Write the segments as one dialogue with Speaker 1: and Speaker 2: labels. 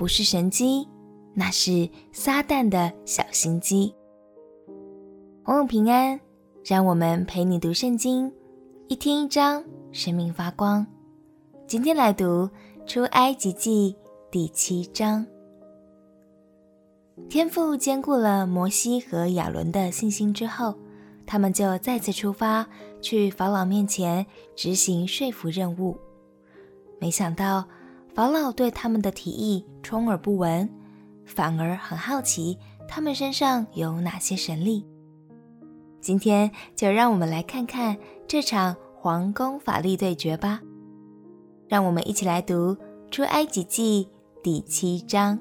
Speaker 1: 不是神机，那是撒旦的小心机。朋友平安，让我们陪你读圣经，一天一章，生命发光。今天来读出埃及记第七章。天父坚固了摩西和亚伦的信心之后，他们就再次出发去法老面前执行说服任务。没想到法老对他们的提议充耳不闻，反而很好奇他们身上有哪些神力。今天就让我们来看看这场皇宫法力对决吧。让我们一起来读出埃及记第七章。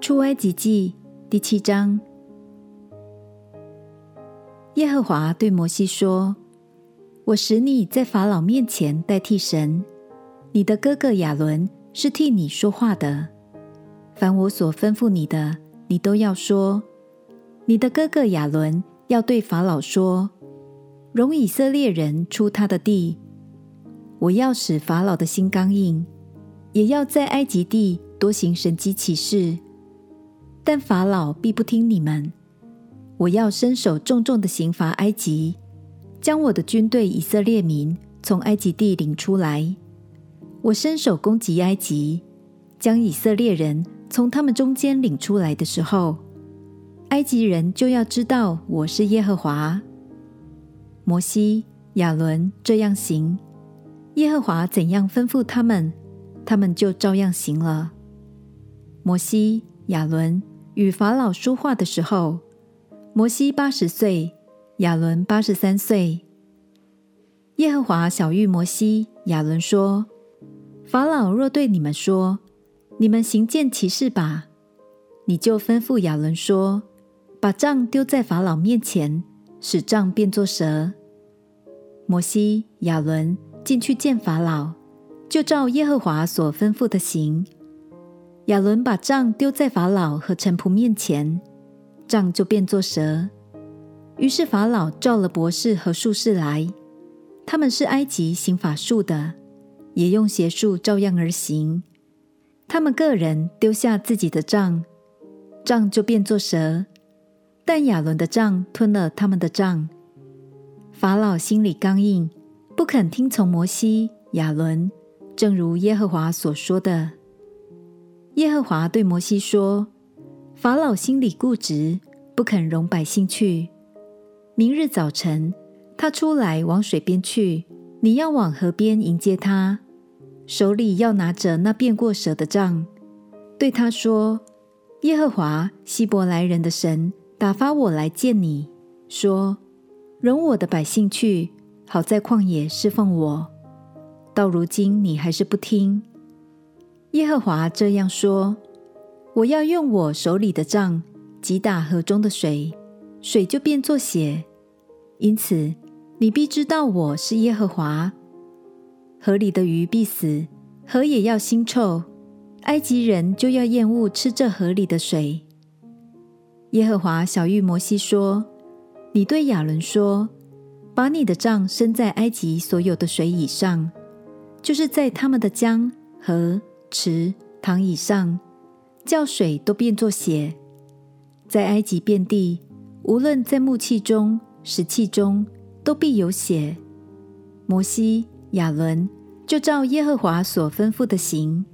Speaker 2: 出埃及记第七章，耶和华对摩西说：“我使你在法老面前代替神，你的哥哥亚伦是替你说话的。凡我所吩咐你的，你都要说。你的哥哥亚伦要对法老说：容以色列人出他的地。我要使法老的心刚硬，也要在埃及地多行神迹奇事。”但法老必不听你们，我要伸手重重的刑罚埃及，将我的军队以色列民从埃及地领出来。我伸手攻击埃及，将以色列人从他们中间领出来的时候，埃及人就要知道我是耶和华。摩西、亚伦这样行，耶和华怎样吩咐他们，他们就照样行了。摩西、亚伦。与法老说话的时候，摩西八十岁，亚伦八十三岁。耶和华晓諭摩西、亚伦说：“法老若对你们说，你们行见奇事吧，你就吩咐亚伦说，把杖丢在法老面前，使杖变作蛇。摩西、亚伦进去见法老，就照耶和华所吩咐的行。”亚伦把杖丢在法老和臣仆面前，杖就变作蛇。于是法老召了博士和术士来，他们是埃及行法术的，也用邪术照样而行。他们个人丢下自己的杖，杖就变作蛇。但亚伦的杖吞了他们的杖。法老心里刚硬，不肯听从摩西、亚伦，正如耶和华所说的。耶和华对摩西说：“法老心里固执，不肯容百姓去。明日早晨，他出来往水边去，你要往河边迎接他，手里要拿着那变过蛇的杖，对他说：‘耶和华希伯来人的神打发我来见你，说：容我的百姓去，好在旷野侍奉我。到如今你还是不听。’”耶和华这样说：“我要用我手里的杖击打河中的水，水就变作血。因此，你必知道我是耶和华。河里的鱼必死，河也要腥臭，埃及人就要厌恶吃这河里的水。”耶和华晓諭摩西说：“你对亚伦说，把你的杖伸在埃及所有的水以上，就是在他们的江河。”池塘以上，叫水都变作血，在埃及遍地，无论在木器中、石器中，都必有血。摩西、亚伦就照耶和华所吩咐的行。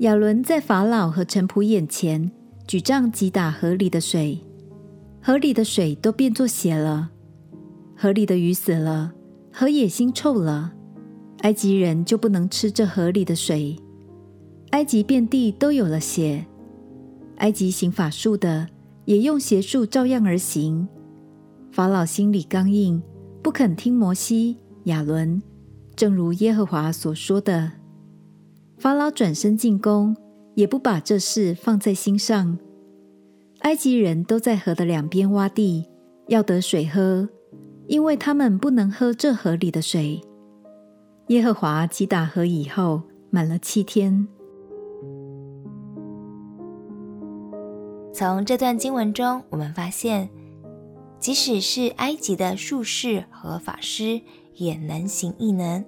Speaker 2: 亚伦在法老和臣仆眼前举杖击打河里的水，河里的水都变作血了。河里的鱼死了，河也腥臭了，埃及人就不能吃这河里的水。埃及遍地都有了血，埃及行法术的也用邪术照样而行。法老心里刚硬，不肯听摩西、亚伦，正如耶和华所说的。法老转身进宫，也不把这事放在心上。埃及人都在河的两边挖地，要得水喝，因为他们不能喝这河里的水。耶和华击打河以后，满了七天。
Speaker 1: 从这段经文中，我们发现，即使是埃及的术士和法师，也能行异能。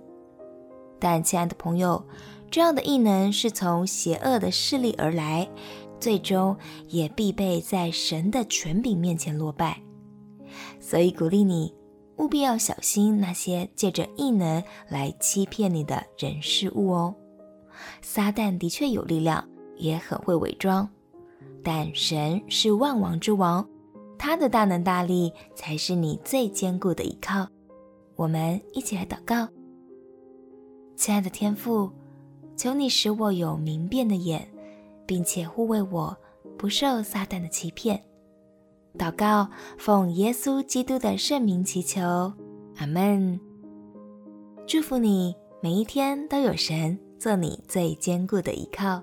Speaker 1: 但亲爱的朋友，这样的异能是从邪恶的势力而来，最终也必备在神的权柄面前落败。所以鼓励你，务必要小心那些借着异能来欺骗你的人事物哦。撒旦的确有力量，也很会伪装，但神是万王之王，他的大能大力才是你最坚固的依靠。我们一起来祷告，亲爱的天父。求你使我有明辨的眼，并且护卫我不受撒旦的欺骗。祷告，奉耶稣基督的圣名祈求，阿门。祝福你每一天都有神做你最坚固的依靠。